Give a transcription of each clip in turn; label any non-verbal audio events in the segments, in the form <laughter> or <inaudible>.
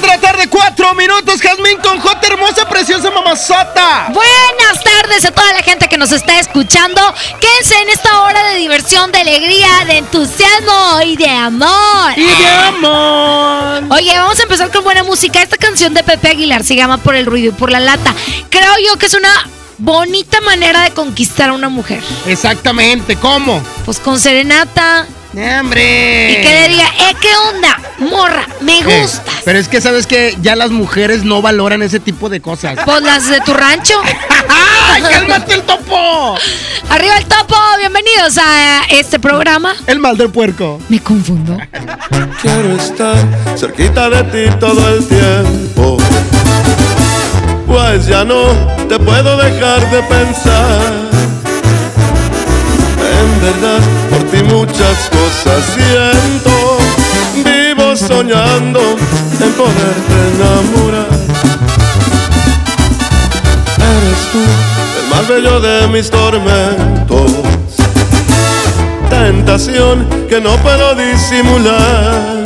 3 de la tarde, 4 minutos. Jazmín con J, hermosa, preciosa mamazota. Buenas tardes a toda la gente que nos está escuchando. Quédense en esta hora de diversión, de alegría, de entusiasmo y de amor. Y de amor. Oye, vamos a empezar con buena música. Esta canción de Pepe Aguilar se llama Por el ruido y por la lata. Creo yo que es una bonita manera de conquistar a una mujer. Exactamente, ¿cómo? Pues con serenata. ¡Hombre! Y que le diga, eh, ¿qué onda? Morra, me Eh, gustas. Pero es que sabes que ya las mujeres no valoran ese tipo de cosas. <laughs> Pues las de tu rancho. <laughs> ¡Ay, cálmate el topo! Arriba el topo, bienvenidos a este programa. El mal del puerco. Me confundo. Quiero estar cerquita de ti todo el tiempo. Pues ya no te puedo dejar de pensar. En verdad, por muchas cosas siento. Vivo soñando en poderte enamorar. Eres tú el más bello de mis tormentos tentación que no puedo disimular.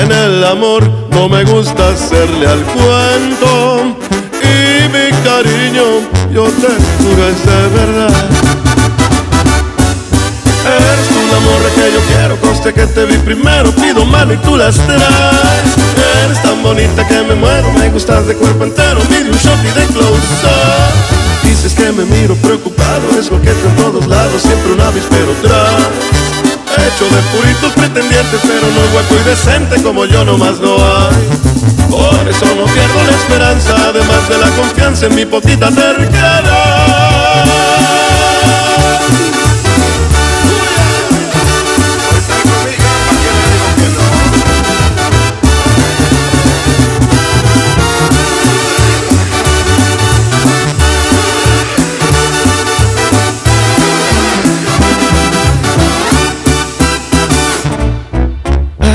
En el amor no me gusta hacerle al cuento y mi cariño yo te juro es de verdad. Eres un amor que yo quiero, conste que te vi primero, pido mano y tú las traes. Eres tan bonita que me muero, me gustas de cuerpo entero, mide un shot y de close. Dices que me miro preocupado, es lo que en todos lados, siempre un avispero tras. Hecho de puritos pretendientes, pero no guapo y decente como yo nomás no hay. Por eso no pierdo la esperanza, además de la confianza en mi poquita terquedad.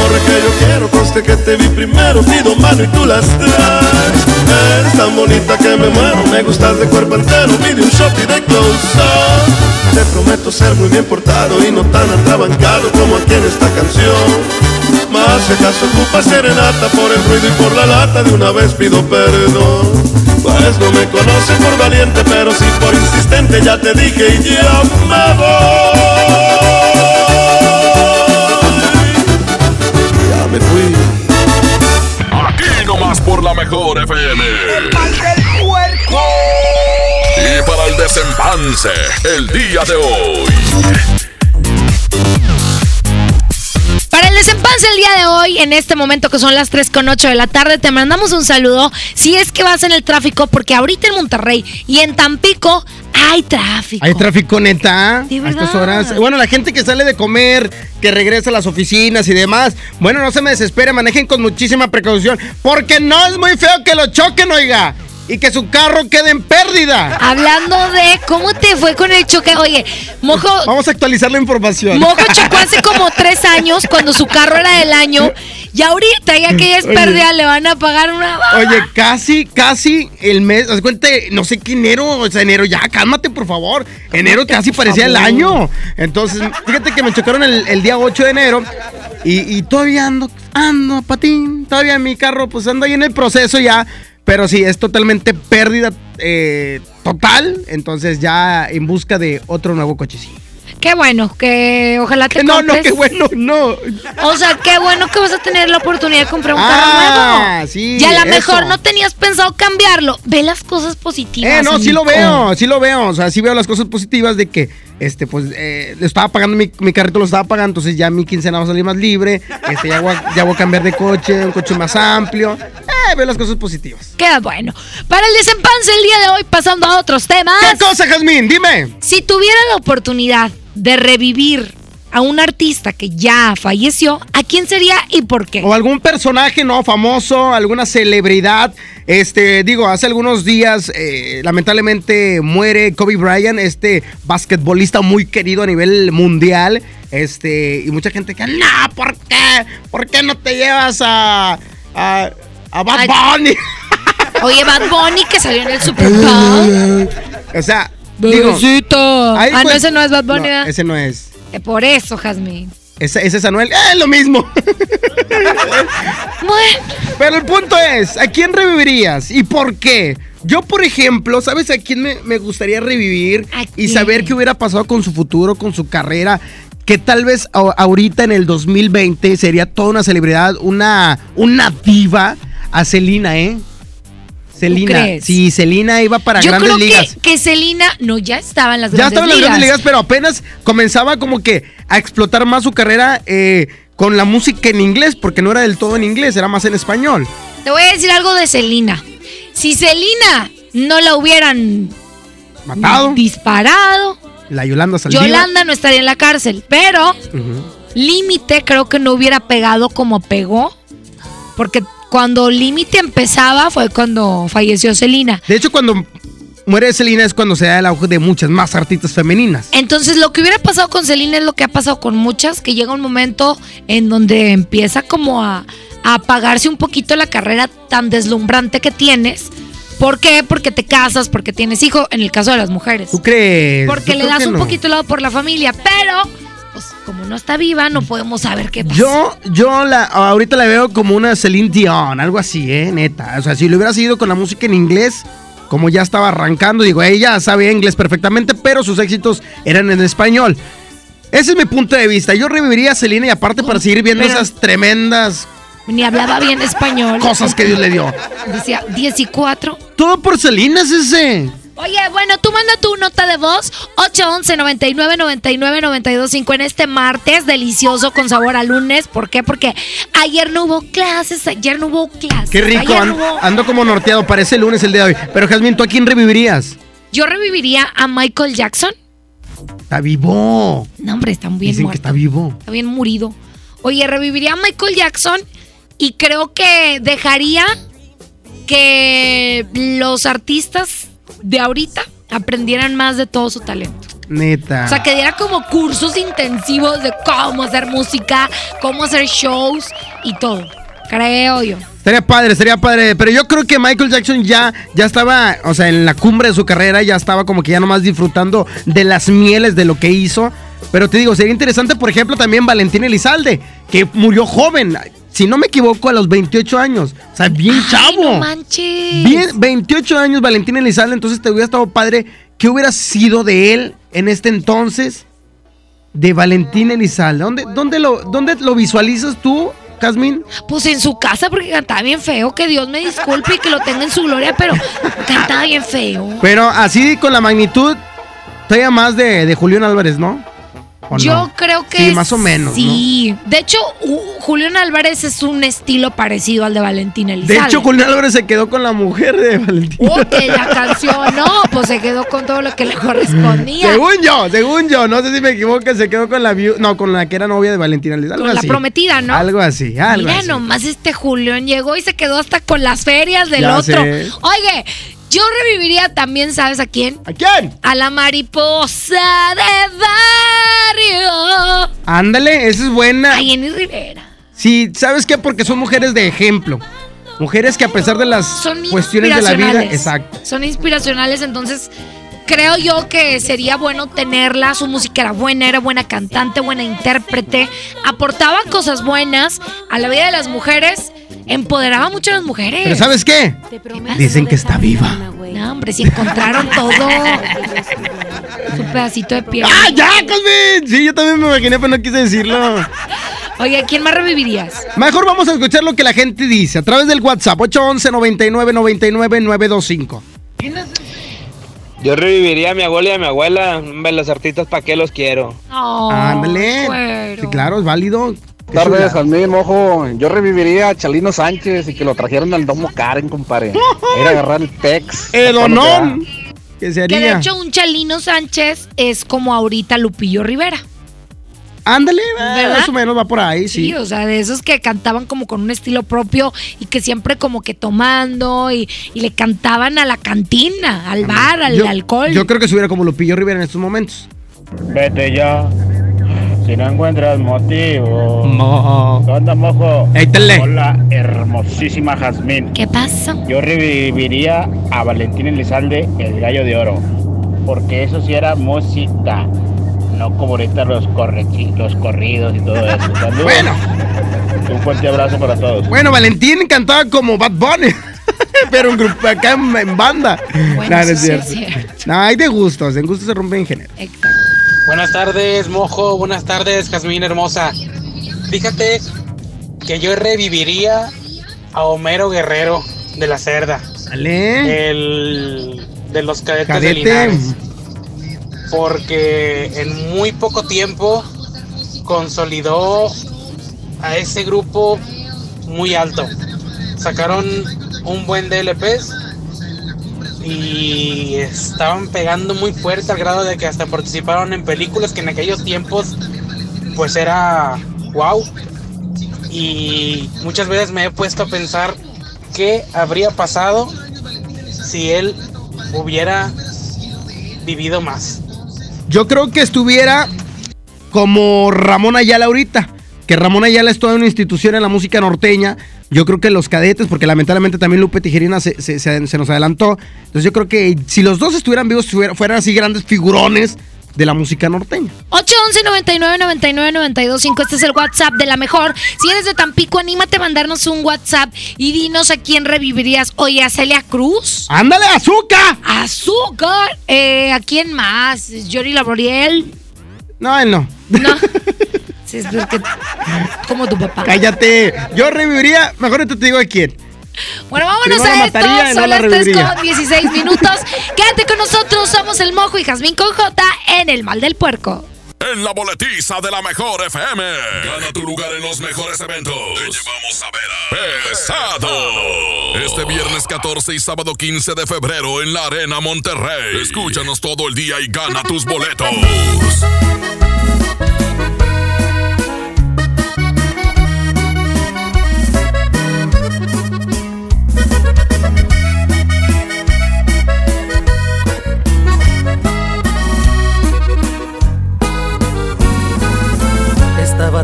amor que yo quiero, conste que te vi primero, pido mano y tú las traes. Eres tan bonita que me muero, me gustas de cuerpo entero, pide un shot y de close up. Te prometo ser muy bien portado y no tan atrabancado como aquí en esta canción. Más si acaso ocupa serenata por el ruido y por la lata, de una vez pido perdón. Pues no me conoce por valiente, pero sí por insistente, ya te dije y ya me voy. Me fui. Aquí nomás por la mejor FM. El mal del puerco. Y para el desempance, el día de hoy. Para el desempance el día de hoy, en este momento que son las 3 con 8 de la tarde, te mandamos un saludo si es que vas en el tráfico, porque ahorita en Monterrey y en Tampico Hay tráfico. Hay tráfico neta De a estas horas. Bueno, la gente que sale de comer, que regresa a las oficinas y demás. Bueno, no se me desespere, manejen con muchísima precaución. Porque no es muy feo que lo choquen, oiga. Y que su carro quede en pérdida. Hablando de cómo te fue con el choque. Oye, Mojo, Vamos a actualizar la información. Mojo chocó hace como tres años cuando su carro era del año. Y ahorita, ya que ya es pérdida, le van a pagar una. Oye, casi, casi el mes, haz cuenta, no sé qué enero, o sea, enero, ya, cálmate, por favor. Enero casi parecía el año. Entonces, fíjate que me chocaron el, el día 8 de enero y, y todavía ando, ando, patín, todavía mi carro, pues ando ahí en el proceso ya. Pero sí, es totalmente pérdida eh, total. Entonces, ya en busca de otro nuevo cochecillo. Qué bueno, que ojalá te <laughs> No, no, compres. qué bueno, no. O sea, qué bueno que vas a tener la oportunidad de comprar un Ah, carro nuevo. sí, Y a lo mejor no tenías pensado cambiarlo. Ve las cosas positivas. Eh, no, sí lo veo, sí lo veo. O sea, sí veo las cosas positivas de que, este, pues, eh, le estaba pagando mi, mi carrito, lo estaba pagando, entonces ya mi quincena va a salir más libre. Este, ya voy, a, ya voy a cambiar de coche, un coche más amplio. Eh, veo las cosas positivas. Qué bueno. Para el desempance el día de hoy, pasando a otros temas. ¿Qué cosa, Jazmín? Dime. Si tuviera la oportunidad de revivir a un artista que ya falleció, ¿a quién sería y por qué? O algún personaje, ¿no? Famoso, alguna celebridad. Este, digo, hace algunos días, eh, lamentablemente muere Kobe Bryant, este basquetbolista muy querido a nivel mundial. Este, y mucha gente que, no, ¿por qué? ¿Por qué no te llevas a, a, a Bad. Bunny? <laughs> Oye, Bad Bunny que salió en el Super Bowl. o sea, digo, ah, no, ese no es Bad Bunny, no, ese no es. Eh, Por eso, Jazmín. Ese, ese es Anuel. ¡Eh, lo mismo! <laughs> Pero el punto es, ¿a quién revivirías y por qué? Yo, por ejemplo, ¿sabes a quién me, me gustaría revivir ¿A y saber qué hubiera pasado con su futuro, con su carrera? Que tal vez ahorita en el 2020 sería toda una celebridad, una, una diva a Celina, ¿eh? Celina. Sí, Celina iba para yo grandes creo ligas. que, que Selena, no, ya estaba en las Ya grandes estaba en las ligas. grandes ligas, pero apenas comenzaba como que a explotar más su carrera eh, con la música en inglés, porque no era del todo en inglés, era más en español. Te voy a decir algo de Selena. Si Selena no la hubieran Matado. disparado, La Yolanda Saldívar. Yolanda no estaría en la cárcel. Pero Límite creo que no hubiera pegado como pegó. Porque cuando Límite empezaba fue cuando falleció Selena. De hecho, cuando muere Selena es cuando se da el auge de muchas más artistas femeninas. Entonces, lo que hubiera pasado con Selena es lo que ha pasado con muchas, que llega un momento en donde empieza como a, a apagarse un poquito la carrera tan deslumbrante que tienes. ¿Por qué? Porque te casas, porque tienes hijo, en el caso de las mujeres. ¿Tú crees? Porque Yo le das un poquito el lado por la familia, pero pues como no está viva, no podemos saber qué pasa. Yo, yo la, ahorita la veo como una Celine Dion, algo así, ¿eh? Neta. O sea, si lo hubiera seguido con la música en inglés, como ya estaba arrancando, digo, ella sabe inglés perfectamente, pero sus éxitos eran en español. Ese es mi punto de vista. Yo reviviría a Selena y aparte para seguir viendo Pero- esas tremendas Ni hablaba bien español. cosas que Dios le dio. Decía 14. Todo por Selena es ese. Oye, bueno, tú manda tu nota de voz 811 99 99 925 en este martes delicioso con sabor a lunes. ¿Por qué? Porque ayer no hubo clases, ayer no hubo clases. Qué rico, ayer an- no hubo- ando como norteado, parece lunes el día de hoy. Pero Jazmín, ¿tú a quién revivirías? Yo reviviría a Michael Jackson. Está vivo. No, hombre, está bien Dicen que está vivo. Está bien murido. Oye, reviviría a Michael Jackson y creo que dejaría que los artistas de ahorita aprendieran más de todo su talento. Neta. O sea, que diera como cursos intensivos de cómo hacer música, cómo hacer shows y todo. Creo yo. Estaría padre, estaría padre. Pero yo creo que Michael Jackson ya, ya estaba, o sea, en la cumbre de su carrera, ya estaba como que ya nomás disfrutando de las mieles de lo que hizo. Pero te digo, sería interesante, por ejemplo, también Valentín Elizalde, que murió joven, si no me equivoco, a los 28 años. O sea, bien Ay, chavo. no manches. Bien, 28 años Valentín Elizalde, entonces te hubiera estado padre. ¿Qué hubiera sido de él en este entonces? De Valentín Elizalde. ¿Dónde, dónde, lo, dónde lo visualizas tú, Casmin? Pues en su casa porque cantaba bien feo. Que Dios me disculpe y que lo tenga en su gloria, pero cantaba bien feo. Pero así con la magnitud, todavía más de, de Julián Álvarez, ¿no? ¿O Yo no? creo que Sí, más o menos, Sí. De hecho, Julián Álvarez es un estilo parecido al de Valentín De Elizalde. hecho, Julián Álvarez se quedó con la mujer de Valentín. Oh, que la canción, no, pues se quedó con todo lo que le correspondía. Según yo, según yo, no sé si me equivoco, se quedó con la no, con la que era novia de Valentina Liz, algo Con la así. prometida, ¿no? Algo así, algo Mira así. nomás este Julián llegó y se quedó hasta con las ferias del Ya otro. sé. Oye, yo reviviría también, ¿sabes a quién? ¿A quién? A la mariposa de barrio. Ándale, esa es buena. A Jenny Rivera. Sí, ¿sabes qué? Porque son mujeres de ejemplo. Mujeres que a pesar de las Son cuestiones de la vida, exacto. Son inspiracionales, entonces creo yo que sería bueno tenerla. Su música era buena, era buena cantante, buena intérprete, aportaba cosas buenas a la vida de las mujeres, empoderaba mucho a las mujeres. Pero ¿sabes qué? Dicen que está viva. No, hombre, si encontraron <laughs> todo. Su pedacito de piel. ¡Ah, ya, Cosmin! Sí, yo también me imaginé, pero no quise decirlo. Oye, ¿quién más revivirías? Mejor vamos a escuchar lo que la gente dice a través del WhatsApp 811 99 99 925. Yo reviviría a mi abuela y a mi abuela. Hombre, los artistas, ¿para qué los quiero? Oh, Ándale. Sí, claro, es válido. Tardes, chulada. Jazmín, mojo. Yo reviviría a Chalino Sánchez y que lo trajeron al Domo Karen, compadre. <laughs> Ir a agarrar el Tex. El honón que se Que de hecho un Chalino Sánchez es como ahorita Lupillo Rivera. Ándale, ¿Verdad? más o menos va por ahí, Sí. sí. o sea, de esos que cantaban como con un estilo propio y que siempre como que tomando y, y le cantaban a la cantina, al bar, al Yo- alcohol. Yo creo que subiera como Lupillo Rivera en estos momentos. Vete ya. Si no encuentras motivo. Mo. ¿Qué onda, mojo? Éitale. Hola, hermosísima Jazmín. ¿Qué pasa? Yo reviviría a Valentín Elizalde, el gallo de oro. Porque eso sí era música. No como ahorita los, correchi- los corridos y todo eso. <laughs> Saludos. Bueno. Un fuerte abrazo para todos. Bueno, Valentín cantaba como Bad Bunny. <laughs> Pero en grupo, acá en, en banda. Bueno, No, es sí cierto. es cierto. No, hay de gustos. En gustos se rompen en género. Exacto. Buenas tardes, mojo. Buenas tardes, Jazmín hermosa. Fíjate que yo reviviría a Homero Guerrero de la Cerda, el de los cadetes de Cadete. Linares. Porque en muy poco tiempo consolidó a ese grupo muy alto. Sacaron un buen DLPs y estaban pegando muy fuerte al grado de que hasta participaron en películas que en aquellos tiempos pues era wow. Y muchas veces me he puesto a pensar qué habría pasado si él hubiera vivido más. Yo creo que estuviera como Ramón Ayala ahorita. Que Ramón Ayala es toda una institución en la música norteña. Yo creo que los cadetes, porque lamentablemente también Lupe Tijerina se, se- se- se nos adelantó. Entonces yo creo que si los dos estuvieran vivos, fuera- fueran así grandes figurones de la música norteña. 811 99 99 92 5 Este es el WhatsApp de la mejor. Si eres de Tampico, anímate a mandarnos un WhatsApp y dinos a quién revivirías. Oye, a Celia Cruz. ¡Ándale, azúcar! Azúcar. Eh, ¿A quién más? ¿Yori Laboriel? No, él no. No. <laughs> Sí, es que- como tu papá. Cállate. Yo reviviría, mejor te digo a quién. Bueno, vámonos Primero a esto. mataría no Son la las 3 reviviría. con 16 minutos. Quédate con nosotros. Somos el Mojo y Jazmín con J en el Mal del Puerco. En la boletiza de la mejor FM. Gana tu lugar en los mejores eventos. Te llevamos a ver a Pesado. Este viernes 14 y sábado 15 de febrero en la Arena Monterrey. Escúchanos todo el día y gana tus boletos.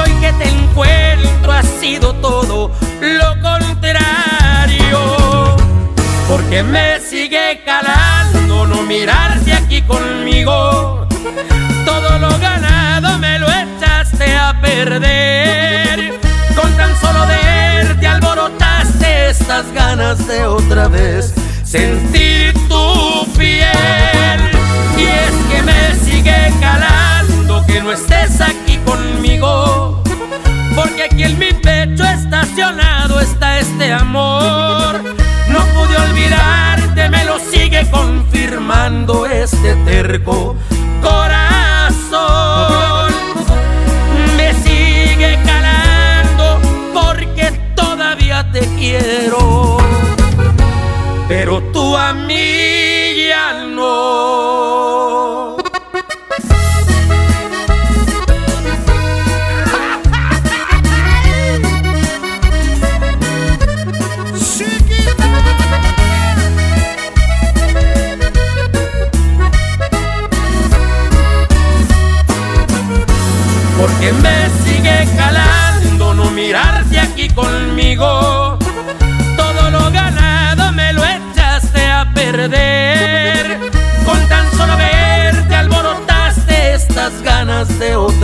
hoy que te encuentro ha sido todo lo contrario. Porque me sigue calando no mirarte aquí conmigo. Todo lo ganado me lo echaste a perder. Con tan solo verte alborotaste estas ganas de otra vez sentir tu piel. Amor. No pude olvidarte, me lo sigue confirmando este terco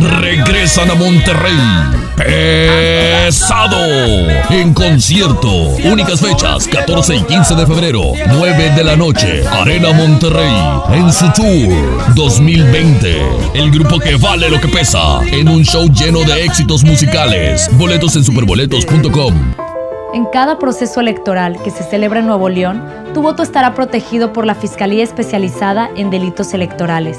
Regresan a Monterrey. Pesado. En concierto. Únicas fechas, 14 y 15 de febrero, 9 de la noche. Arena Monterrey. En su tour 2020. El grupo que vale lo que pesa. En un show lleno de éxitos musicales. Boletos en superboletos.com. En cada proceso electoral que se celebra en Nuevo León, tu voto estará protegido por la Fiscalía Especializada en Delitos Electorales.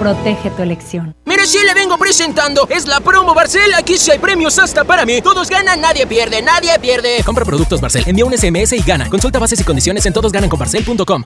protege tu elección. Mire, si le vengo presentando, es la promo Barcel. Aquí sí hay premios hasta para mí. Todos ganan, nadie pierde, nadie pierde. Compra productos Barcel, envía un SMS y gana. Consulta bases y condiciones en todosgananconbarcel.com.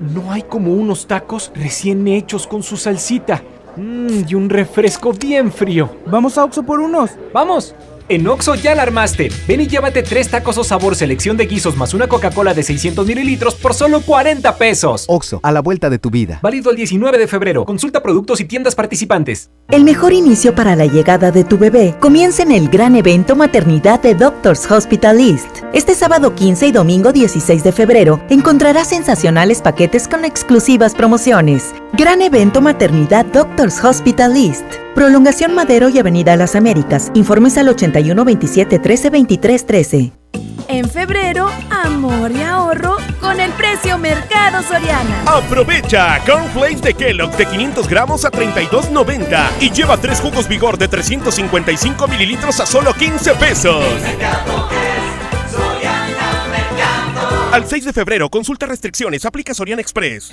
No hay como unos tacos recién hechos con su salsita. Mmm, y un refresco bien frío. Vamos a Oxo por unos. ¡Vamos! En Oxo ya la armaste. Ven y llévate tres tacos o sabor selección de guisos más una Coca-Cola de 600 mililitros por solo 40 pesos. Oxo, a la vuelta de tu vida. Válido el 19 de febrero. Consulta productos y tiendas participantes. El mejor inicio para la llegada de tu bebé comienza en el gran evento Maternidad de Doctors Hospital East. Este sábado 15 y domingo 16 de febrero encontrarás sensacionales paquetes con exclusivas promociones. Gran evento Maternidad Doctors Hospital East. Prolongación Madero y Avenida Las Américas. Informes al 81 27 13 23 13. En febrero, amor y ahorro con el precio Mercado Soriana. Aprovecha Cornflakes de Kellogg de 500 gramos a 32.90 y lleva tres jugos Vigor de 355 mililitros a solo 15 pesos. Al 6 de febrero, consulta restricciones, aplica Soriana Express.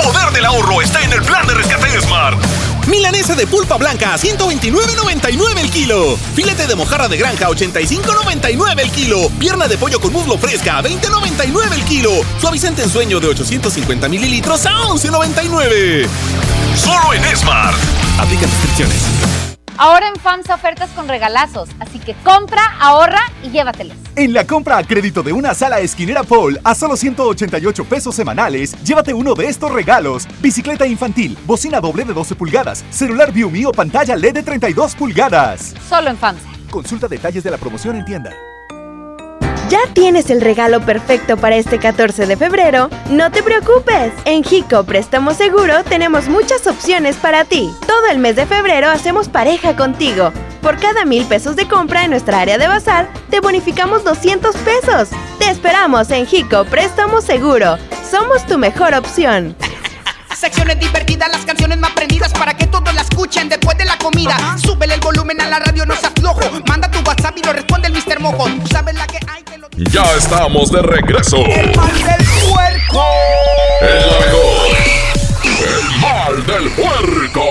El poder del ahorro está en el plan de rescate Smart. Milanesa de pulpa blanca a 129.99 el kilo. Filete de mojarra de granja a 85.99 el kilo. Pierna de pollo con muslo fresca a 20.99 el kilo. Suavizante en sueño de 850 mililitros a 11.99. Solo en Smart. Aplica restricciones. Ahora en FAMSA ofertas con regalazos, así que compra, ahorra y llévatelos. En la compra a crédito de una sala esquinera Paul a solo 188 pesos semanales, llévate uno de estos regalos: bicicleta infantil, bocina doble de 12 pulgadas, celular o pantalla LED de 32 pulgadas. Solo en FAMSA. Consulta detalles de la promoción en tienda. ¿Ya tienes el regalo perfecto para este 14 de febrero? No te preocupes. En Jico Préstamo Seguro tenemos muchas opciones para ti. Todo el mes de febrero hacemos pareja contigo. Por cada mil pesos de compra en nuestra área de bazar, te bonificamos 200 pesos. Te esperamos en Jico Préstamo Seguro. Somos tu mejor opción. Secciones divertidas, las canciones más prendidas para que todos la escuchen después de la comida. Súbele el volumen a la radio, no seas flojo. Manda tu WhatsApp y lo responde el Mr. Mojo. Tú sabes la que hay. Ya estamos de regreso. El mal del puerco. El la mejor. El mal del puerco.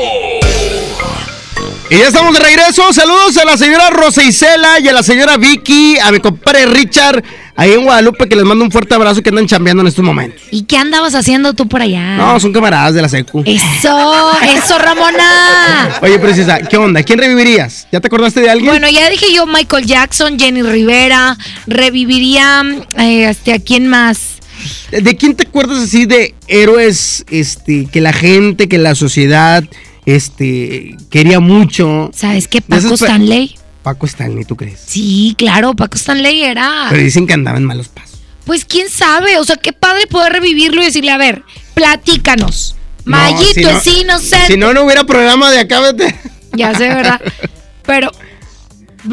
Y ya estamos de regreso. Saludos a la señora Rosa Isela y a la señora Vicky, a mi compadre Richard, ahí en Guadalupe, que les mando un fuerte abrazo que andan chambeando en estos momentos. ¿Y qué andabas haciendo tú por allá? No, son camaradas de la secu. Eso, eso, Ramona. <laughs> Oye, precisa, ¿qué onda? ¿Quién revivirías? ¿Ya te acordaste de alguien? Bueno, ya dije yo Michael Jackson, Jenny Rivera, reviviría eh, este, ¿a quién más? ¿De quién te acuerdas así de héroes este, que la gente, que la sociedad este, quería mucho? ¿Sabes qué? Paco Stanley. Paco Stanley, ¿tú crees? Sí, claro, Paco Stanley era. Pero dicen que andaba en malos pasos. Pues quién sabe, o sea, qué padre poder revivirlo y decirle, a ver, platícanos. No, Mayito, si no- es inocente. Si no, no hubiera programa de acá, vete. Ya sé, ¿verdad? Pero.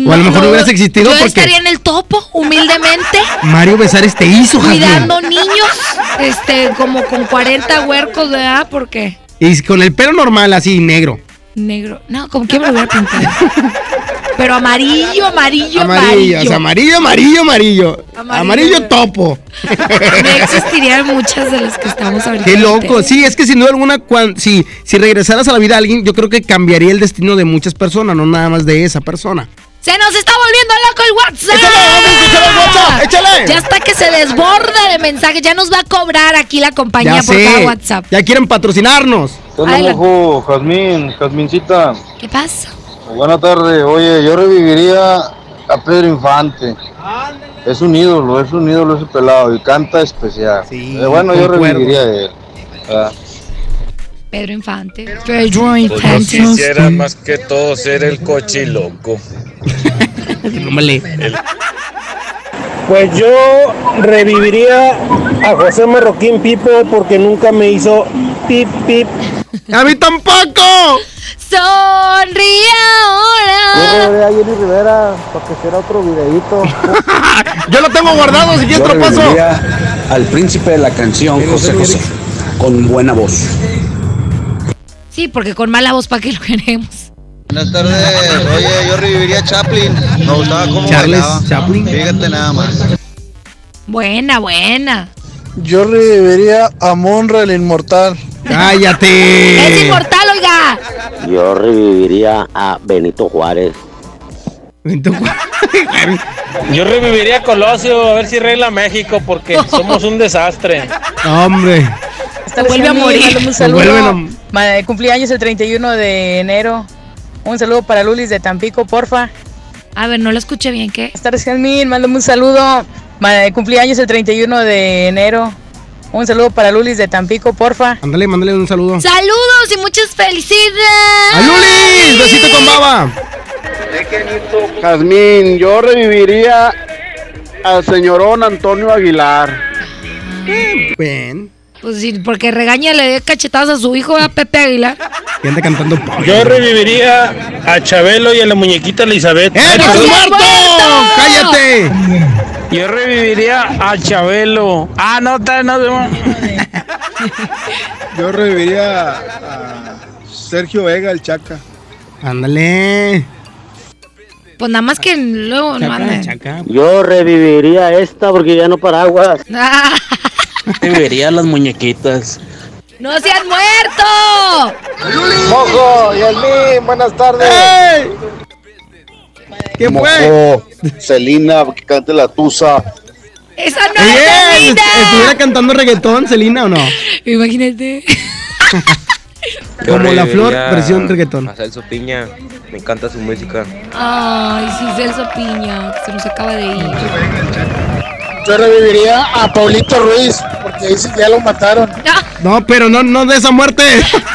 O a lo mejor no hubieras existido Yo porque- estaría en el topo, humildemente, Mario Besares te hizo, Jasmine. cuidando niños, este, como con 40 huercos, ¿verdad? Porque Y con el pelo normal, así, negro. negro. No, como que me lo hubiera pintado. Pero amarillo, amarillo, Amarillo, amarillo. o sea, amarillo, amarillo, amarillo. Amarillo. Amarillo topo. No existirían muchas de las que estamos ahorita. Qué loco. Sí, es que sin duda alguna, si, si regresaras a la vida a alguien, yo creo que cambiaría el destino de muchas personas, no nada más de esa persona. Se nos está volviendo loco el WhatsApp. Échale, el WhatsApp, échale. Ya está que se desborda de mensajes. Ya nos va a cobrar aquí la compañía Ya por sé. cada WhatsApp. Ya quieren patrocinarnos. Ojo, Jazmín, Jazmincita. ¿Qué pasa? Buenas tardes. Oye, yo reviviría a Pedro Infante. Es un ídolo, es un ídolo ese pelado y canta especial. Eh, bueno, yo reviviría a él. Ah. Pedro Infante. Pedro Pues yo Infante. quisiera más que todo ser el cochiloco. <laughs> Pues yo reviviría a José Marroquín Pipo porque nunca me hizo pip pip. ¡A mí tampoco! Sonríe Yo ahora. reviviría a Jenny Rivera para que hiciera otro videíto. <laughs> Yo lo tengo guardado, si quieres Yo te lo paso. al príncipe de la canción, José José, con buena voz. Sí, porque con mala voz, ¿para qué lo queremos? Buenas tardes. Oye, yo reviviría a Chaplin. Me gustaba cómo Charles bailaba. Chaplin. Fíjate nada más. Buena, buena. Yo reviviría a Monra el Inmortal. ¡Cállate! Es inmortal, oiga. Yo reviviría a Benito Juárez. <laughs> Yo reviviría a Colosio a ver si regla México porque <laughs> somos un desastre. Hombre. Esta vuelve a morir. Un saludo. vuelven Ma- Cumpleaños el 31 de enero. Un saludo para Lulis de Tampico, porfa. A ver, no lo escuché bien, ¿qué? Buenas tardes, Jazmín. Mándame un saludo. Ma- Cumpleaños el 31 de enero. Un saludo para Lulis de Tampico, porfa. Ándale, mándale un saludo. Saludos y muchas felicidades. ¡A Lulis! ¡Besito con baba! Jazmín, yo reviviría al señorón Antonio Aguilar. Bien. Pues sí, porque regaña, le dé cachetadas a su hijo, a Pepe Aguilar. Que anda cantando pollo. Yo reviviría a Chabelo y a la muñequita Elizabeth. ¡Eh, no muerto! ¡Cállate! Yo reviviría a Chabelo. Ah, no, está, no, no. Yo reviviría a Sergio Vega, el Chaca. Ándale. Pues nada más que luego no anden. Yo reviviría esta porque ya no paraguas. <laughs> Reviviría a las muñequitas. ¡No se han muerto! Mojo y Almín, buenas tardes. ¿Qué Mojo, Celina, que cante la tusa. ¡Esa no Oye, es Selena! ¿estuviera cantando reggaetón, Celina, o no? Imagínate. <laughs> Como la flor, versión reggaetón. A Celso Piña, me encanta su música. Ay, sí, Celso Piña, que se nos acaba de ir. Yo reviviría a Paulito Ruiz, porque dice que ya lo mataron. No, pero no, no de esa muerte.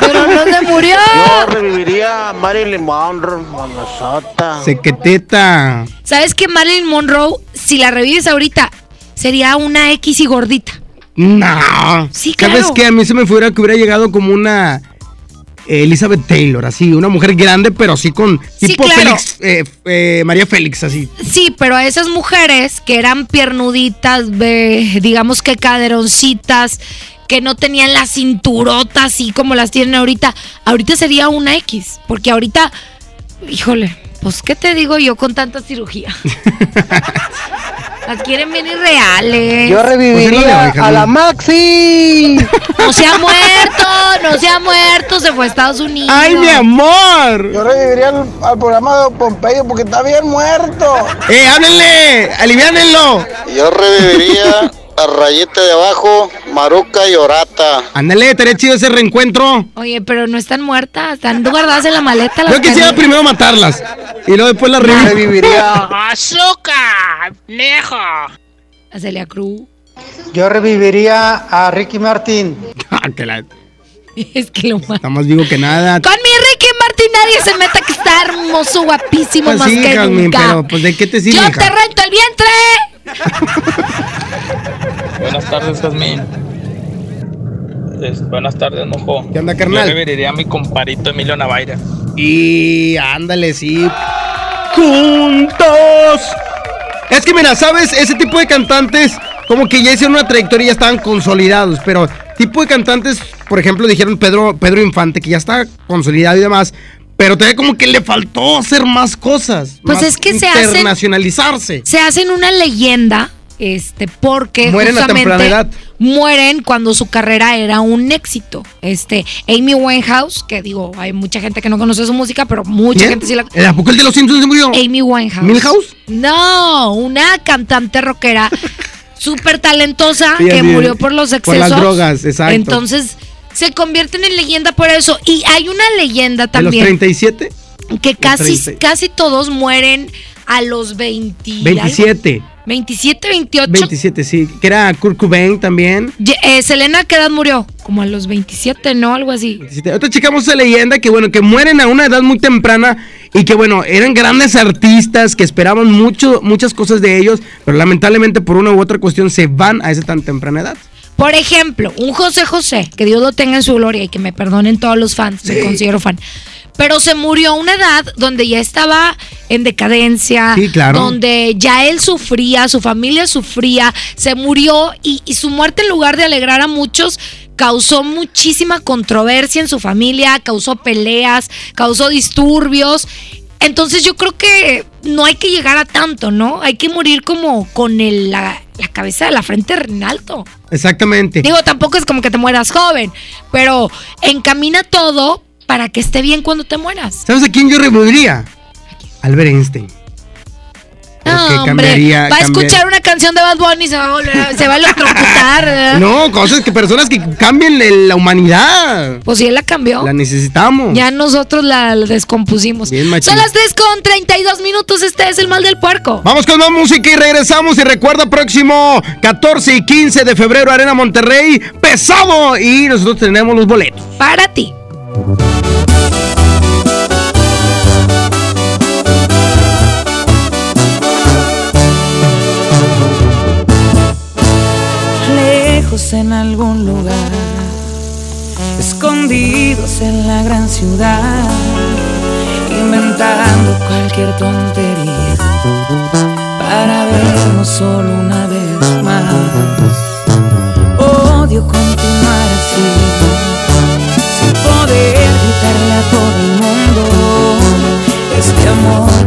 Pero no se murió. <laughs> Yo reviviría a Marilyn Monroe, Monosota. Sequeteta. ¿Sabes que Marilyn Monroe, si la revives ahorita, sería una X y gordita? No. Sí, ¿Sabes claro. qué? A mí se me fuera que hubiera llegado como una Elizabeth Taylor, así, una mujer grande, pero así con Sí, tipo claro. Félix, eh, eh, María Félix, así. Sí, pero a esas mujeres que eran piernuditas, digamos que caderoncitas, que no tenían la cinturota así como las tienen ahorita, ahorita sería una X, porque ahorita, híjole, pues qué te digo yo con tanta cirugía. <laughs> <laughs> las quieren bien irreales. Yo reviviría a la Maxi. No se ha muerto, no se ha muerto, se fue a Estados Unidos. ¡Ay, mi amor! Yo reviviría al, al programa de Pompeyo porque está bien muerto. ¡Eh, háblenle! ¡Aliviánenlo! Yo reviviría a Rayete de Abajo, Maruca y Orata. Ándale, estaría chido ese reencuentro. Oye, pero no están muertas, están guardadas en la maleta. las Yo quisiera carnitas. primero matarlas y luego después las. Reviviría. <laughs> ¡Azúcar! ¡Nejo! A Celia Cruz. Yo reviviría a Ricky Martin. <laughs> Ah, que la- Es que lo más. Está más vivo que nada. Con mi Ricky Martin nadie se meta que está hermoso, guapísimo, Pues más sí, que Jazmín, nunca. pero pues ¿de qué te sirve? Yo hija? te rento el vientre. <laughs> Buenas tardes, Jazmín. Es- buenas tardes, mojo. ¿Qué onda, carnal? Yo reviviría a mi comparito Emilio Navaira. Y ándale, sí. ¡Juntos! Es que mira, ¿sabes? Ese tipo de cantantes como que ya hicieron una trayectoria y ya estaban consolidados, pero tipo de cantantes, por ejemplo, dijeron Pedro, Pedro Infante, que ya está consolidado y demás, pero todavía como que le faltó hacer más cosas. Pues más es que se hacen- internacionalizarse. Se hacen una leyenda, este, porque Mueren a justamente temprana edad. mueren cuando su carrera era un éxito. Este, Amy Winehouse, que digo, hay mucha gente que no conoce su música, pero mucha gente sí la ¿El ¿A poco el de los Simpsons se murió? Amy Winehouse. ¿Milhouse? No, una cantante rockera <laughs> súper talentosa Sí, que murió por los Por excesos. las drogas, exacto. Entonces se convierten en leyenda por eso. Y hay una leyenda ¿De los también 37? que casi, 30. casi todos mueren a los 20. y algo. 27. 27, 28. 27, sí. Que era Kurt Cobain también. Eh, Selena, ¿qué edad murió? Como a los 27, ¿no? Algo así. 27. Ahorita checamos esa leyenda que, bueno, que mueren a una edad muy temprana y que, bueno, eran grandes artistas que esperaban mucho, muchas cosas de ellos, pero lamentablemente por una u otra cuestión se van a esa tan temprana edad. Por ejemplo, un José José, que Dios lo tenga en su gloria y que me perdonen todos los fans, me considero fan. Pero se murió a una edad donde ya estaba en decadencia, Sí, claro. donde ya él sufría, su familia sufría, se murió y, y su muerte en lugar de alegrar a muchos, causó muchísima controversia en su familia, causó peleas, causó disturbios. Entonces yo creo que no hay que llegar a tanto, ¿no? Hay que morir como con el- la, la cabeza de la frente en alto. Exactamente. Digo, tampoco es como que te mueras joven, pero encamina todo para que esté bien cuando te mueras. ¿Sabes a quién yo reviviría? Albert Einstein. No, hombre, va a escuchar una canción de Bad Bunny y se va a, volver se va a electrocutar. <laughs> No, cosas que personas que cambien la humanidad. Pues si él la cambió. La necesitamos. Ya nosotros la descompusimos. Bien. Son las 3 con 32 minutos. Este es el mal del puerco. Vamos con más música y regresamos. Y recuerda, próximo 14 y 15 de febrero, Arena Monterrey, pesado. Y nosotros tenemos los boletos. Para ti. En algún lugar, escondidos en la gran ciudad, inventando cualquier tontería para vernos solo una vez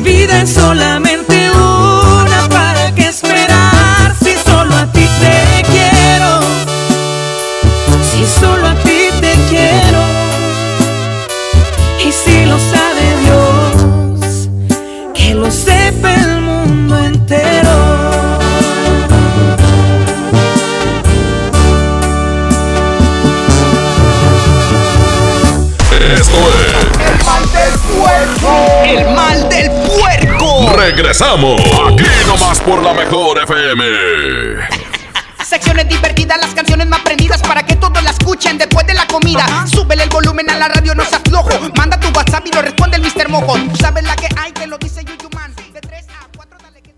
vida es solamente Regresamos. Aquí nomás por la mejor FM. Secciones divertidas, las canciones más prendidas para que todos la escuchen después de la comida. Súbele el volumen a la radio, no seas flojo. Manda tu WhatsApp y lo responde el Mr. Mojo. Tú sabes la que hay, que lo dice Yuyu Man. De 3 a 4, dale que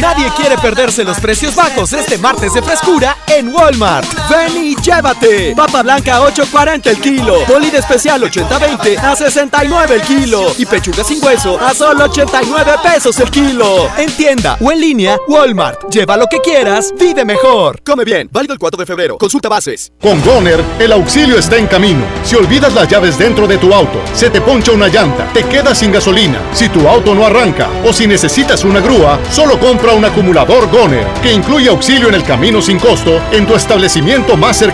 Nadie quiere perderse los precios bajos este martes de frescura en Walmart. Ven y llévate. Papa blanca a 8.40 el kilo. Bolín especial 80-20 a 69 el kilo. Y pechuga sin hueso a solo 89 pesos el kilo. En tienda o en línea, Walmart. Lleva lo que quieras, vive mejor. Come bien. Válido el 4 de febrero. Consulta bases. Con Goner, el auxilio está en camino. Si olvidas las llaves dentro de tu auto, se te poncha una llanta, te quedas sin gasolina, si tu auto no arranca o si necesitas una grúa, solo compra un acumulador Goner, que incluye auxilio en el camino sin costo en tu establecimiento más cercano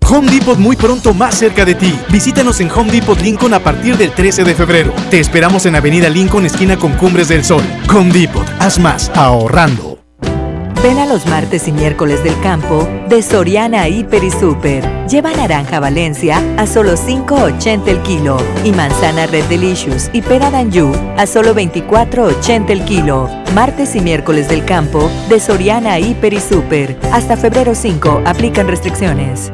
Home Depot muy pronto más cerca de ti. Visítanos en Home Depot Lincoln a partir del 13 de febrero. Te esperamos en Avenida Lincoln, esquina con Cumbres del Sol. Home Depot, haz más ahorrando. Ven a los martes y miércoles del campo de Soriana Hiper y Super. Lleva naranja Valencia a solo 5.80 el kilo y manzana Red Delicious y pera Danju a solo 24.80 el kilo. Martes y miércoles del campo de Soriana Hiper y Super. Hasta febrero 5 aplican restricciones.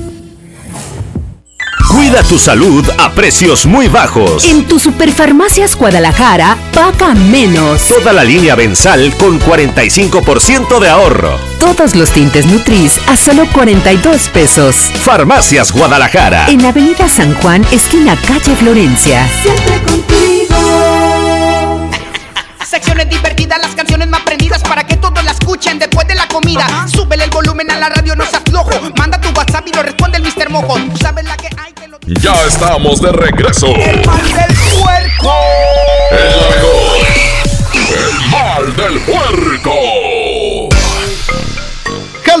Cuida tu salud a precios muy bajos. En tu Superfarmacias Guadalajara, paga menos. Toda la línea Bensal con 45% de ahorro. Todos los tintes Nutris a solo 42 pesos. Farmacias Guadalajara. En Avenida San Juan, esquina calle Florencia. Siempre contigo. <laughs> Secciones divertidas, las canciones más prendidas para que todos la escuchen después de la comida. Súbele el volumen a la radio, no se aflojo. Manda tu WhatsApp y lo responde el Mr. Mojo. Tú sabes la que hay que lo Ya estamos de regreso. El mal del puerco. El mejor. El mal del puerco.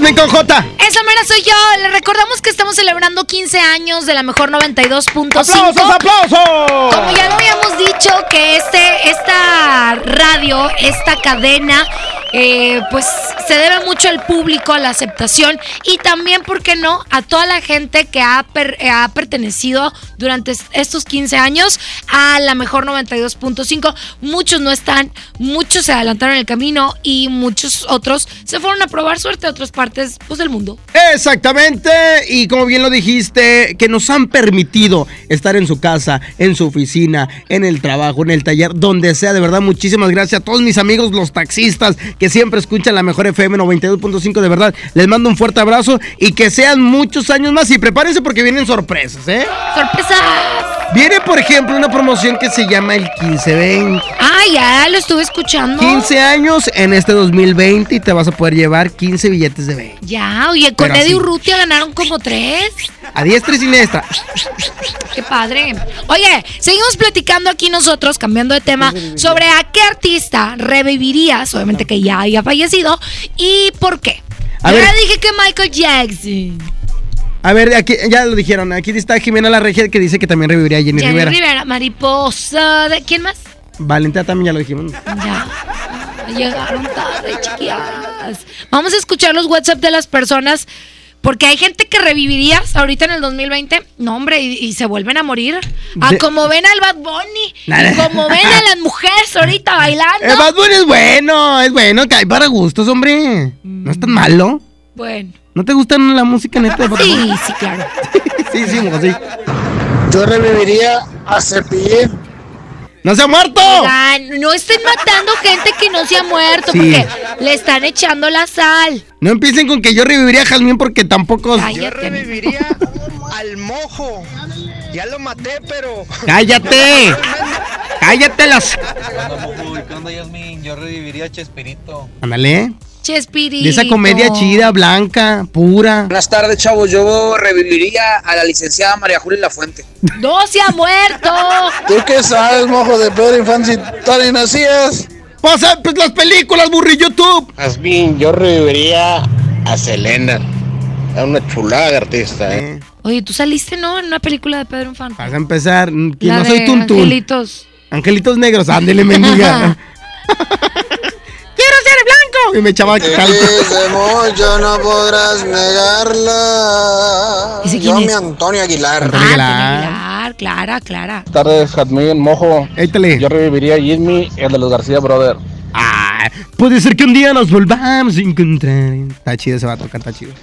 Jasmine con J. Esa mera soy yo. Le recordamos que estamos celebrando 15 años de la mejor 92.5. ¡Aplausos, aplausos! Como ya lo habíamos dicho, que este, esta radio, esta cadena, eh, pues se debe mucho al público, a la aceptación y también, ¿por qué no?, a toda la gente que ha, per- eh, ha pertenecido durante es- estos 15 años a la mejor 92.5. Muchos no están, muchos se adelantaron el camino y muchos otros se fueron a probar suerte a otras partes pues, del mundo. Exactamente, y como bien lo dijiste, que nos han permitido estar en su casa, en su oficina, en el trabajo, en el taller, donde sea. De verdad, muchísimas gracias a todos mis amigos, los taxistas, que siempre escuchan la mejor FM 92.5. De verdad, les mando un fuerte abrazo y que sean muchos años más. Y prepárense porque vienen sorpresas, ¿eh? ¡Sorpresas! Viene, por ejemplo, una promoción que se llama el 1520. Ah, ya lo estuve escuchando. 15 años en este 2020 y te vas a poder llevar 15 billetes de 20. Ya, oye, con Eddie. Urrutia ganaron como tres. A diestra y siniestra. Qué padre. Oye, seguimos platicando aquí nosotros, cambiando de tema, sobre a qué artista revivirías, obviamente que ya haya fallecido, y por qué. A Yo ver. ya dije que Michael Jackson. A ver, aquí ya lo dijeron. Aquí está Jimena La Regia que dice que también reviviría a Jenny, Jenny Rivera. Rivera, mariposa. ¿De quién más? Valentina también ya lo dijimos. Ya. Llegaron tarde, chiquillas. Vamos a escuchar los WhatsApp de las personas. Porque hay gente que revivirías ahorita en el 2020, no hombre, y, y se vuelven a morir. A De- como ven al Bad Bunny, y como ven a las mujeres ahorita bailando. El Bad Bunny es bueno, es bueno, que hay para gustos, hombre. No es tan malo. Bueno. ¿No te gusta la música neta de Bad Sí, Bunny? sí, claro. <laughs> sí, sí, mojo, sí. Yo reviviría a Cepillín. ¡No se ha muerto! Oigan, no estén matando gente que no se ha muerto Sí. porque le están echando la sal. No empiecen con que yo reviviría a Jazmín porque tampoco. Cállate. reviviría al mojo. Ya lo maté, pero. ¡Cállate! ¡Cállate las! ¿Qué onda, Yasmin? Yo reviviría a Chespirito. Ándale. Chespirito. De esa comedia chida, blanca, pura. Buenas tardes, chavos. Yo reviviría a la licenciada María Julia Lafuente. ¡No se ha muerto! ¿Tú qué sabes, mojo de Pedro Infante? Si todavía ni nacías. Pues, eh, pues las películas, burri, YouTube. Asbin, yo reviviría a Selena. Es una chulada de artista, ¿eh? Oye, tú saliste, ¿no? En una película de Pedro Infante. Vas a empezar. Que La no soy Tuntún. Angelitos. Angelitos negros, ándele, mendiga. <laughs> Y me echaba Te calco. quise mucho, no podrás negarla. ¿Ese Yo, quién mi es? Antonio Aguilar. Ah, Aguilar, Clara, Clara. Tardes, Jadmín, mojo. Yo reviviría a Jimmy, el de los García Brother. Ah, puede ser que un día nos volvamos a encontrar. Está chido ese vato, está chido.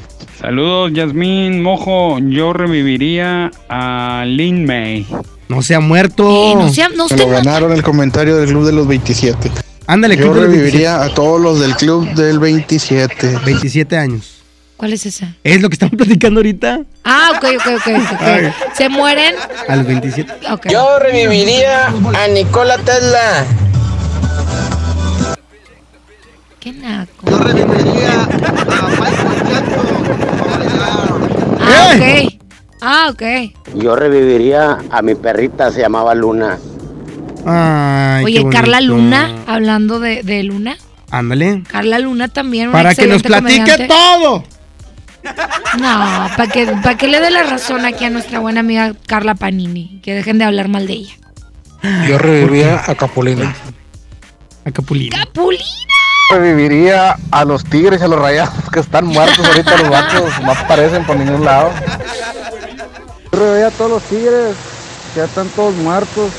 Saludos, Yasmín Mojo. Yo reviviría a Lin May. No se ha muerto. no sea- no Me usted lo no- ganaron el comentario del Club de los 27. Ándale, Yo reviviría a todos los del Club del 27. 27 años. ¿Cuál es esa? Es lo que estamos platicando ahorita. Ah, ok, ok, ok. ok. <laughs> Ay. Se mueren. A los 27. Ok. Yo reviviría a Nikola Tesla. Qué naco. Yo reviviría Ah, ok. Ah, ok. Yo reviviría a mi perrita, se llamaba Luna. Ay, Oye, qué Carla. Luna, hablando de, de Luna. Ándale. Carla Luna también. una Para que nos platique comediante. todo. No, para que, pa' que le dé la razón aquí a nuestra buena amiga Carla Panini. Que dejen de hablar mal de ella. Yo reviviría a Capulina. A Capulina. ¡Capulina! Reviviría a los tigres y a los rayados que están muertos ahorita los vatos. No aparecen por ningún lado. Yo reviviría a todos los tigres. Ya están todos muertos.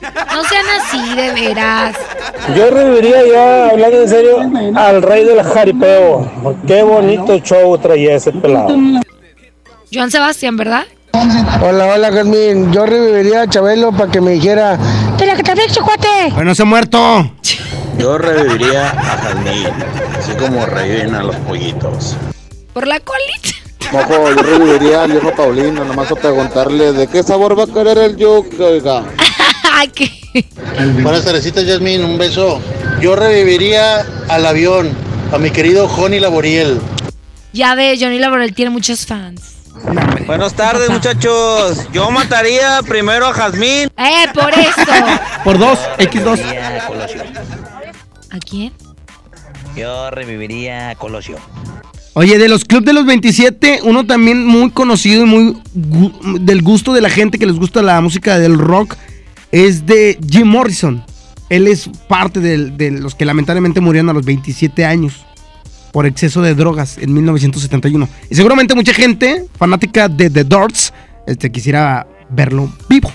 No sean así, de veras. Yo reviviría ya, hablando en serio, al rey del jaripeo. Qué bonito show traía ese pelado. Joan Sebastián, ¿verdad? Hola, hola, Jasmine. Yo reviviría a Chabelo para que me dijera. ¡Pero que te cuate! Bueno, se ha muerto. Yo reviviría a Jazmín, así como reviven a los pollitos. ¿Por la colita? Mojo, yo reviviría al viejo Paulino, nomás a preguntarle de qué sabor va a querer el yuca, oiga. ¿Qué? Buenas tardecitas, Jasmine, un beso. Yo reviviría al avión, a mi querido Johnny Laboriel. Ya ve, Johnny Laborel tiene muchos fans. Buenas tardes, muchachos. Yo mataría primero a Jazmín. ¡Eh, por eso! <laughs> Por dos, X2. ¿A quién? Yo reviviría a Colosio. Oye, de los Club de los 27, uno también muy conocido y muy gu- del gusto de la gente que les gusta la música del rock es de Jim Morrison. Él es parte de, los que lamentablemente murieron a los 27 años por exceso de drogas en 1971. Y seguramente mucha gente fanática de The Doors este, quisiera verlo vivo.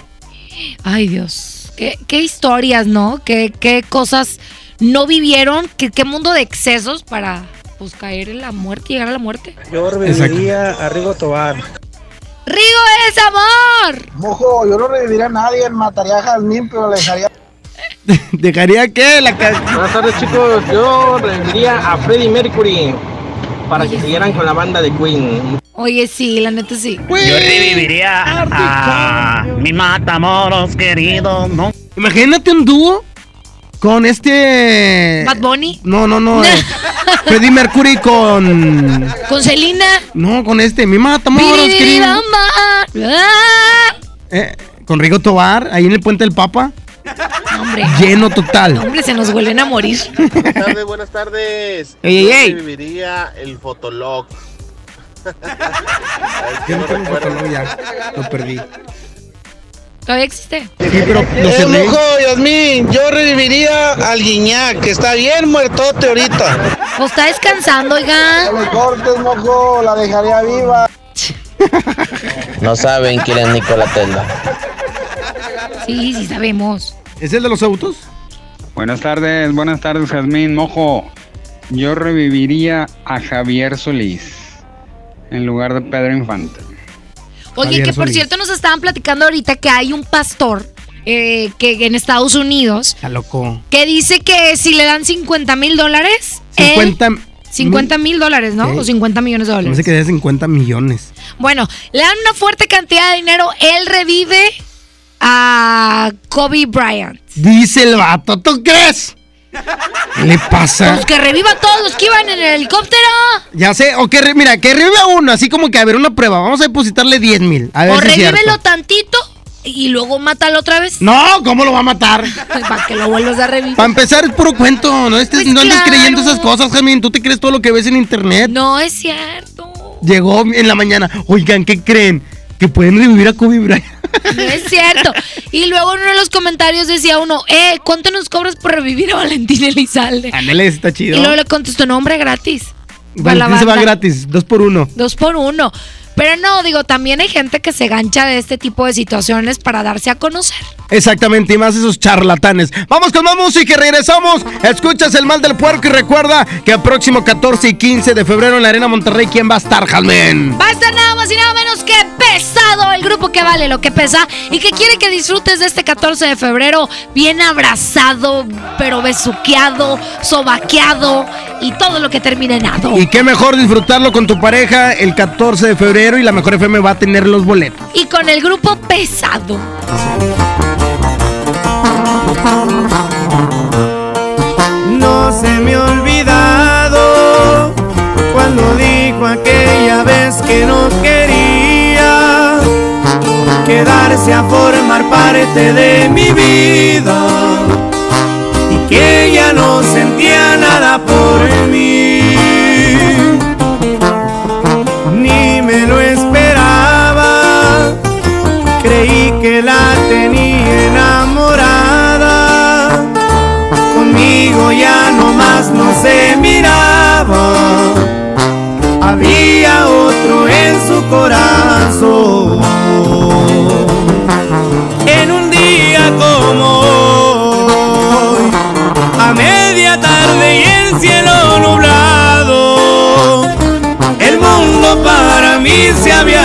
Ay, Dios. Qué, qué historias, ¿no? Qué, qué cosas no vivieron. Qué, qué mundo de excesos para pues caer en la muerte, llegar a la muerte. Yo reviviría a Rigo Tobar. ¡Rigo es amor! Mojo, yo no reviviría a nadie, mataría a Jazmín, pero le dejaría. <laughs> ¿Dejaría que la ca- Buenas tardes, chicos. Yo reviviría a Freddie Mercury para que siguieran con la banda de Queen. Oye, sí, la neta sí. Yo reviviría a mi matamoros querido, ¿no? Imagínate un dúo con este. Bad Bunny. No, no, no. eh, <laughs> Freddie Mercury con. Con Selena. No, con este. Mi. Biribiribamba. Ah. Eh, con Rigo Tobar, ahí en el Puente del Papa. No, Hombre. Lleno total. Hombre, se nos vuelven a morir. Buenas tardes, buenas tardes. Ey, ey, Yo ey. reviviría el Fotolog. Yo no tengo <laughs> Fotolog ya. Lo perdí. ¿Todavía existe? Sí, pero lo Eh, mojo, Yasmín, yo reviviría al Guiñac, que está bien muertote ahorita. Pues está descansando, oiga. No me cortes, mojo, la dejaría viva. No saben quién es Nicola Tesla. Sí, sí sabemos. ¿Es el de los autos? Buenas tardes, buenas tardes, Jazmín Mojo. Yo reviviría a Javier Solís en lugar de Pedro Infante. Oye, Javier que por Solís. cierto nos estaban platicando ahorita que hay un pastor eh, que en Estados Unidos Está loco. que dice que si le dan 50 mil dólares, él- 50. 50 mil dólares, ¿no? Sí. O 50 millones de No dólares. sé que de 50 millones. Bueno, le dan una fuerte cantidad de dinero, él revive a Kobe Bryant. Dice el vato, ¿tú crees? ¿Qué le pasa? Pues que reviva a todos los que iban en el helicóptero. Ya sé, o que, re- mira, que revive a uno, así como que a ver una prueba. Vamos a depositarle 10 mil. A ver O si revívelo tantito y luego mátalo otra vez. No, ¿cómo lo va a matar? <laughs> Para que lo vuelvas a revivir. Para empezar, es puro cuento. No, estés, Pues no andes creyendo esas cosas, Jamín. Tú te crees todo lo que ves en internet. No es cierto. Llegó en la mañana. Oigan, ¿qué creen? Que pueden revivir a Kobe Bryant. <laughs> No es cierto. Y luego en uno de los comentarios decía uno, eh, ¿cuánto nos cobras por revivir a Valentín Elizalde? Ándale, está chido. Y luego le contestó, no, hombre, gratis. Valentín se va gratis, dos por uno. Dos por uno. Pero no, digo, también hay gente que se gancha de este tipo de situaciones para darse a conocer. Exactamente, y más esos charlatanes. Vamos con más música y regresamos. Escuchas el mal del puerco y recuerda que el próximo 14 y 15 de febrero en la Arena Monterrey, ¿quién va a estar, Jalmen? Va a estar nada más y nada menos que pesado, el grupo que vale lo que pesa y que quiere que disfrutes de este 14 de febrero bien abrazado, pero besuqueado, sobaqueado y todo lo que termine en ado. Y qué mejor disfrutarlo con tu pareja el 14 de febrero y la mejor FM va a tener los boletos. Y con el grupo pesado. No se me ha olvidado cuando dijo aquella vez que no quería quedarse a formar parte de mi vida y que ella no sentía nada por que la tenía enamorada. Conmigo ya no más no se miraba. Había otro en su corazón. En un día como hoy, a media tarde y el cielo nublado, el mundo para mí se había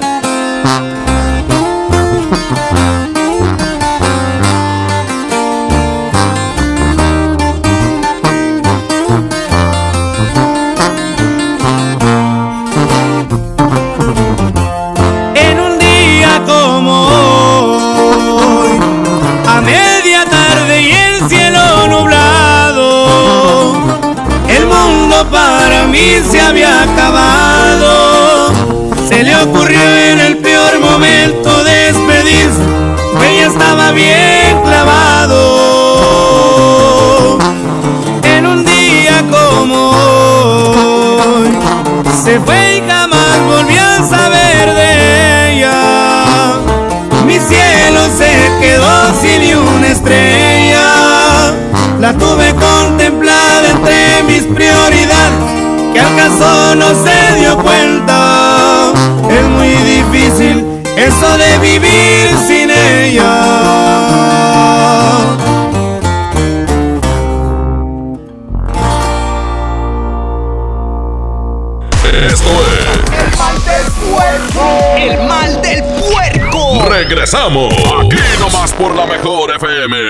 Regresamos. Aquí nomás por la mejor FM.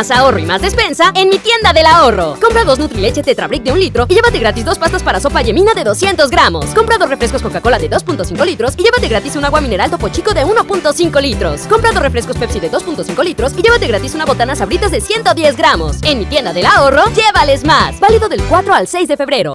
Más ahorro y más despensa en mi tienda del ahorro. Compra dos Nutrileche Tetra Brick de un litro y llévate gratis dos pastas para sopa yemina de 200 gramos. Compra dos refrescos Coca-Cola de 2.5 litros y llévate gratis un agua mineral Topo Chico de 1.5 litros. Compra dos refrescos Pepsi de 2.5 litros y llévate gratis una botana Sabritas de 110 gramos. En mi tienda del ahorro, llévales más. Válido del 4 al 6 de febrero.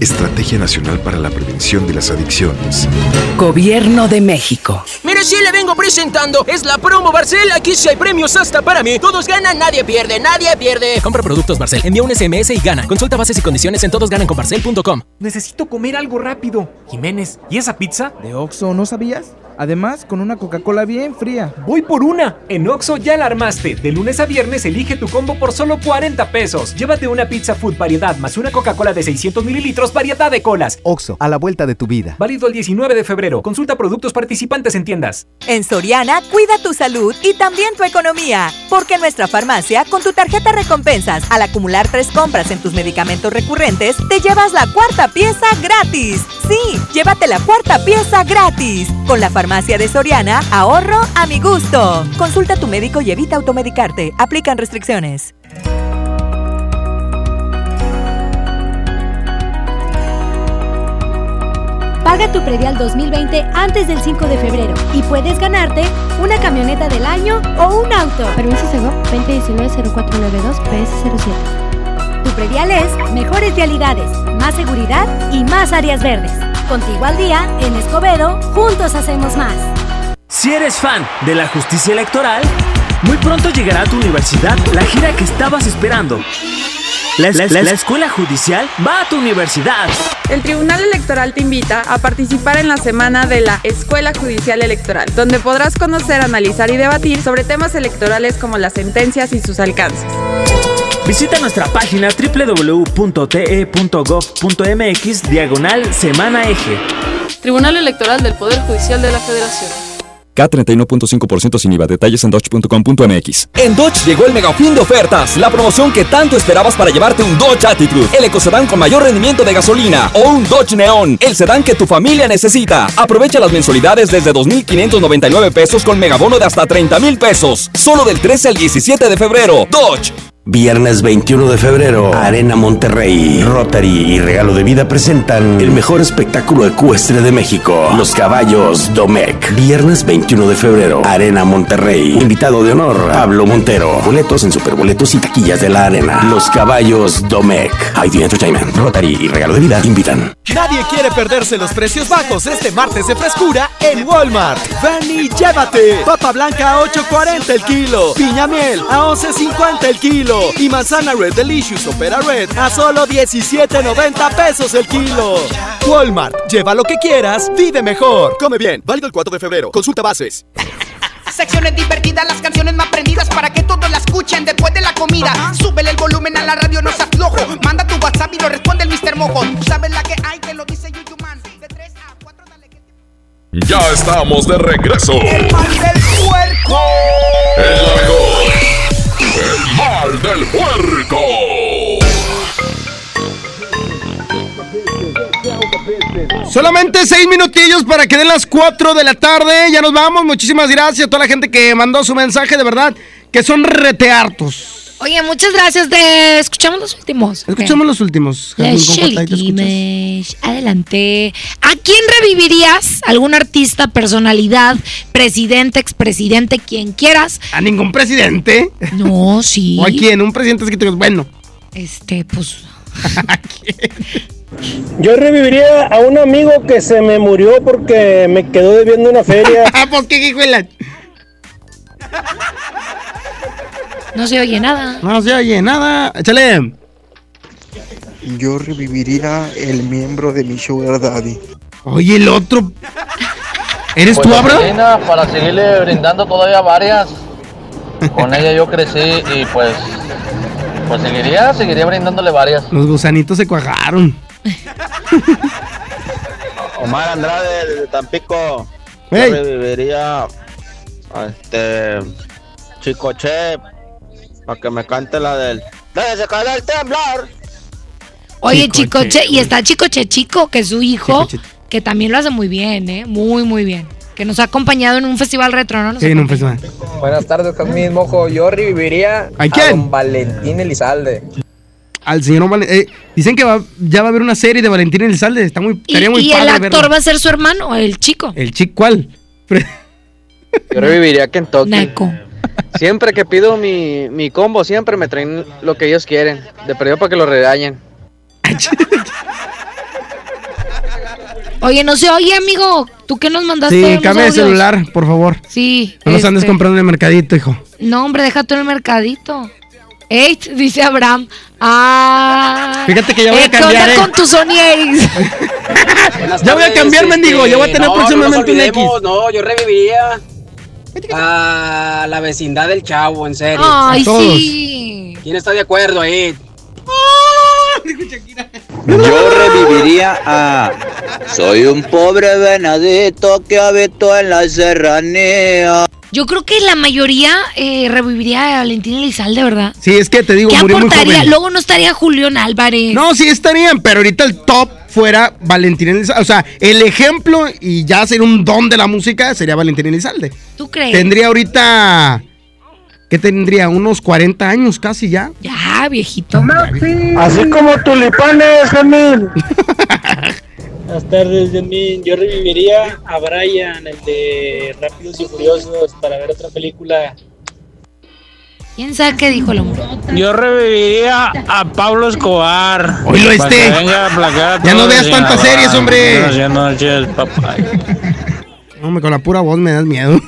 Estrategia Nacional para la Prevención de las Adicciones. Gobierno de México. Mire, sí le vengo presentando. Es la promo Barcel. Aquí sí hay premios hasta para mí. Todos ganan, nadie pierde, nadie pierde. Compra productos Barcel, envía un SMS y gana. Consulta bases y condiciones en todosgananconbarcel.com. Necesito comer algo rápido. Jiménez, ¿y esa pizza? ¿De Oxxo no sabías? Además, con una Coca-Cola bien fría. Voy por una. En Oxo ya la armaste. De lunes a viernes elige tu combo por solo 40 pesos. Llévate una pizza food variedad más una Coca-Cola de 600 mililitros variedad de colas. Oxo, a la vuelta de tu vida. Válido el 19 de febrero. Consulta productos participantes en tiendas. En Soriana, cuida tu salud y también tu economía. Porque en nuestra farmacia, con tu tarjeta recompensas, al acumular tres compras en tus medicamentos recurrentes, te llevas la cuarta pieza gratis. Sí, llévate la cuarta pieza gratis. Con la farmacia de Soriana, ahorro a mi gusto. Consulta a tu médico y evita automedicarte. Aplican restricciones. Paga tu predial 2020 antes del 5 de febrero y puedes ganarte una camioneta del año o un auto. Permiso Segov 2019-0492-PS07. Tu predial es mejores vialidades, más seguridad y más áreas verdes. Contigo al día, en Escobedo, juntos hacemos más. Si eres fan de la justicia electoral, muy pronto llegará a tu universidad la gira que estabas esperando. La, la- la escuela judicial va a tu universidad. El Tribunal Electoral te invita a participar en la semana de la Escuela Judicial Electoral, donde podrás conocer, analizar y debatir sobre temas electorales como las sentencias y sus alcances. Visita nuestra página www.te.gov.mx diagonal semana eje. Tribunal Electoral del Poder Judicial de la Federación. K31.5% sin IVA. Detalles en dodge.com.mx. En Dodge llegó el mega fin de ofertas, la promoción que tanto esperabas para llevarte un Dodge Attitude, el ecocedán con mayor rendimiento de gasolina, o un Dodge Neon, el sedán que tu familia necesita. Aprovecha las mensualidades desde 2.599 pesos con megabono de hasta 30 mil pesos, solo del 13 al 17 de febrero. Dodge. Viernes 21 de febrero, Arena Monterrey, Rotary y Regalo de Vida presentan el mejor espectáculo ecuestre de México, Los Caballos Domec. Viernes 21 de febrero, Arena Monterrey. Invitado de honor, Pablo Montero. Boletos en superboletos y taquillas de la arena. Los Caballos Domec. ID Entertainment, Rotary y Regalo de Vida invitan. Nadie quiere perderse los precios bajos este martes de frescura en Walmart. Ven y llévate. Papa blanca a 8.40 el kilo. Piña miel a 11.50 el kilo. Y manzana Red Delicious Opera Red a solo 17.90 pesos el kilo. Walmart. Lleva lo que quieras, vive mejor. Come bien. Válido el 4 de febrero. Consulta bases. Secciones divertidas, las canciones más prendidas para que todos la escuchen después de la comida. Súbele el volumen a la radio, no seas flojo. Manda tu WhatsApp y lo responde el Mr. Mojo. Tú sabes la que hay, que lo dice Yuyu Man. De 3 a 4, dale que Ya estamos de regreso. El mal del puerco. El mejor. Mal del puerco. Solamente seis minutillos para que den las 4 de la tarde. Ya nos vamos. Muchísimas gracias a toda la gente que mandó su mensaje. De verdad, que son reteartos. Oye, muchas gracias. De... Escuchamos los últimos. Escuchamos los últimos. Adelante. ¿A quién revivirías? ¿Algún artista, personalidad, presidente, expresidente, quien quieras? A ningún presidente. No, sí. <laughs> ¿O a quién? Un presidente es que bueno. Este, pues. <laughs> Yo reviviría a un amigo que se me murió porque me quedó debiendo una feria. <laughs> ¿Por qué, hijo de la- No se oye nada. No se oye nada. Échale. Yo reviviría el miembro de mi Sugar Daddy. Oye, el otro. ¿Eres Pues tú, Abra? Selena, para seguirle brindando todavía varias. <laughs> Con ella yo crecí y pues, pues seguiría, seguiría brindándole varias. Los gusanitos se cuajaron. <laughs> Omar Andrade de Tampico. Hey. Yo reviviría a este Chicoche para que me cante la del Déjese caer el temblar. Oye, Chicoche, Chicoche, y está Chicoche Chico, que es su hijo, que también lo hace muy bien, ¿eh? Muy, muy bien. Que nos ha acompañado en un festival retro, ¿no? Nos Sí, en un festival. Buenas tardes, Jazmín Mojo. Yo reviviría ¿A quién? don Valentín Elizalde. Al señor Val- eh, Dicen que va, ya va a haber una serie de Valentín Elizalde. Está muy, Y, estaría muy y el actor verla. va a ser su hermano, el chico. ¿El chico cuál? Yo reviviría Kentucky. Naco. Siempre que pido mi, mi combo, siempre me traen lo que ellos quieren. De perdido para que lo regañen. Oye, no se oye, amigo. ¿Tú qué nos mandaste? Sí, cambia de celular, por favor. Sí. No nos andes este, comprando en el mercadito, hijo. No, hombre, deja tú en el mercadito. Ey, dice Abraham. Ah. Fíjate que ya voy a eh, ¿qué cambiar, onda eh? con tu Sony Ericsson? <laughs> Ya voy a cambiar, mendigo. Ya voy a tener no, próximamente no un X. No, yo reviviría a la vecindad del chavo, en serio. Ay, sí. ¿Quién está de acuerdo ahí? <laughs> Yo reviviría a Soy un pobre venadito que habito en la serranía. Yo creo que la mayoría eh, reviviría a Valentín Elizalde, ¿verdad? Sí, es que te digo, ¿Qué murió muy aportaría? joven. Luego no estaría Julián Álvarez. No, sí estarían, pero ahorita el top fuera Valentín Elizalde. O sea, el ejemplo y ya ser un don de la música sería Valentín Elizalde. ¿Tú crees? Tendría ahorita. ¿Qué tendría? Unos 40 años casi ya. Ya, viejito. Así como tulipanes, Jamín. <laughs> Buenas tardes, Yasmin. Yo reviviría a Brian, el de Rápidos y Furiosos, para ver otra película. ¿Quién sabe qué dijo el hombre? Yo reviviría a Pablo Escobar. Oílo, este. venga a Ya no veas tantas series, hombre. Buenas noches, papá. Hombre, con la pura voz me das miedo.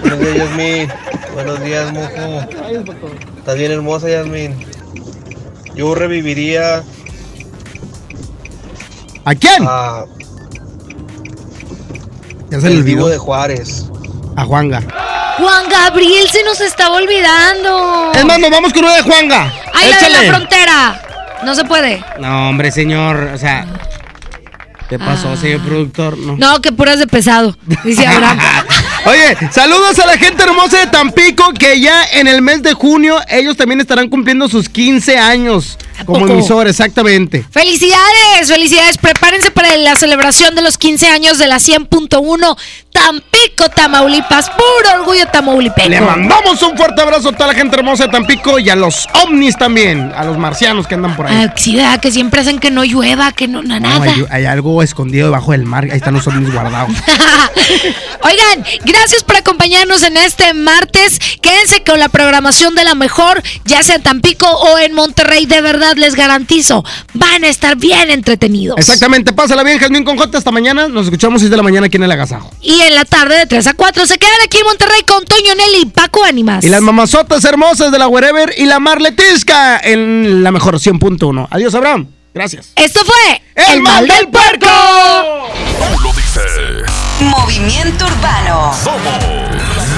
Buenos días, Yasmin. Buenos días, mojo. Estás bien hermosa, Yasmin. Yo reviviría ¿A quién? a Ya se el olvidó. de Juárez. A Juanga. Juan Gabriel se nos estaba olvidando. Es más, nos vamos con uno de Juanga. Ay, la de la frontera. No se puede. No, hombre, señor. O sea. ¿Qué pasó, señor productor? No. No, que puras de pesado. Dice Abraham. <laughs> Oye, saludos a la gente hermosa de Tampico que ya en el mes de junio ellos también estarán cumpliendo sus 15 años como poco? emisor, exactamente. Felicidades, felicidades. Prepárense para la celebración de los 15 años de la 100.1 Tampico, Tamaulipas. Puro orgullo tamaulipeco. Le mandamos un fuerte abrazo a toda la gente hermosa de Tampico y a los ovnis también, a los marcianos que andan por ahí. Ah, sí, ¿verdad? que siempre hacen que no llueva, que no, na- No, nada. hay, hay algo escondido debajo del mar, ahí están los ovnis guardados. <laughs> Oigan, gracias por acompañarnos en este martes. Quédense con la programación de la mejor, ya sea en Tampico o en Monterrey. De verdad, les garantizo, van a estar bien entretenidos. Exactamente, pásala bien, Jazmín con J, hasta mañana, nos escuchamos 6 de la mañana aquí en el Agasajo. Y en la tarde de 3 a 4 se quedan aquí en Monterrey con Toño Nelly y Paco Ánimas. Y las mamazotas hermosas de la Wherever y la Marletisca en la mejor 100.1. Adiós, Abraham. Gracias. Esto fue El Mal del Puerco. Tú lo dices. Movimiento Urbano. Somos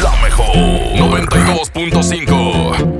la mejor 92.5.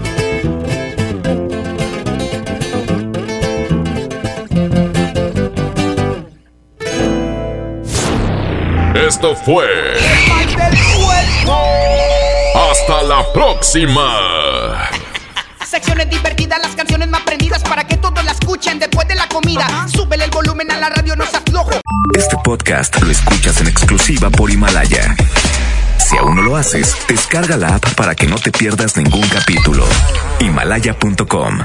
Esto fue. Hasta la próxima. Secciones divertidas, las canciones más prendidas para que todos la escuchen después de la comida. Súbele el volumen a la radio, no seas flojo. Este podcast lo escuchas en exclusiva por Himalaya. Si aún no lo haces, descarga la app para que no te pierdas ningún capítulo. Himalaya.com